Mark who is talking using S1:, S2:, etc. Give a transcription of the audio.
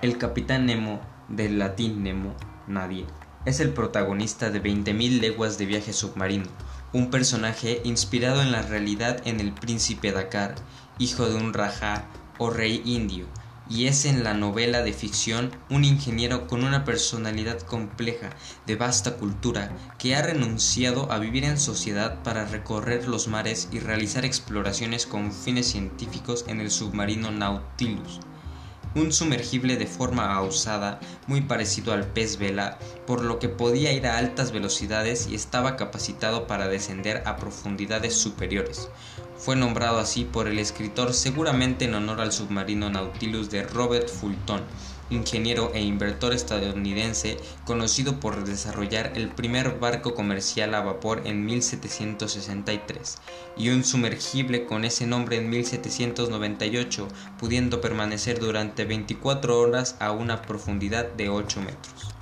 S1: El capitán Nemo, del latín Nemo, nadie, es el protagonista de 20.000 leguas de viaje submarino, un personaje inspirado en la realidad en el príncipe Dakar, hijo de un rajá o rey indio, y es en la novela de ficción un ingeniero con una personalidad compleja, de vasta cultura, que ha renunciado a vivir en sociedad para recorrer los mares y realizar exploraciones con fines científicos en el submarino Nautilus un sumergible de forma ausada, muy parecido al pez vela, por lo que podía ir a altas velocidades y estaba capacitado para descender a profundidades superiores. Fue nombrado así por el escritor seguramente en honor al submarino Nautilus de Robert Fulton, ingeniero e inventor estadounidense conocido por desarrollar el primer barco comercial a vapor en 1763 y un sumergible con ese nombre en 1798, pudiendo permanecer durante 24 horas a una profundidad de 8 metros.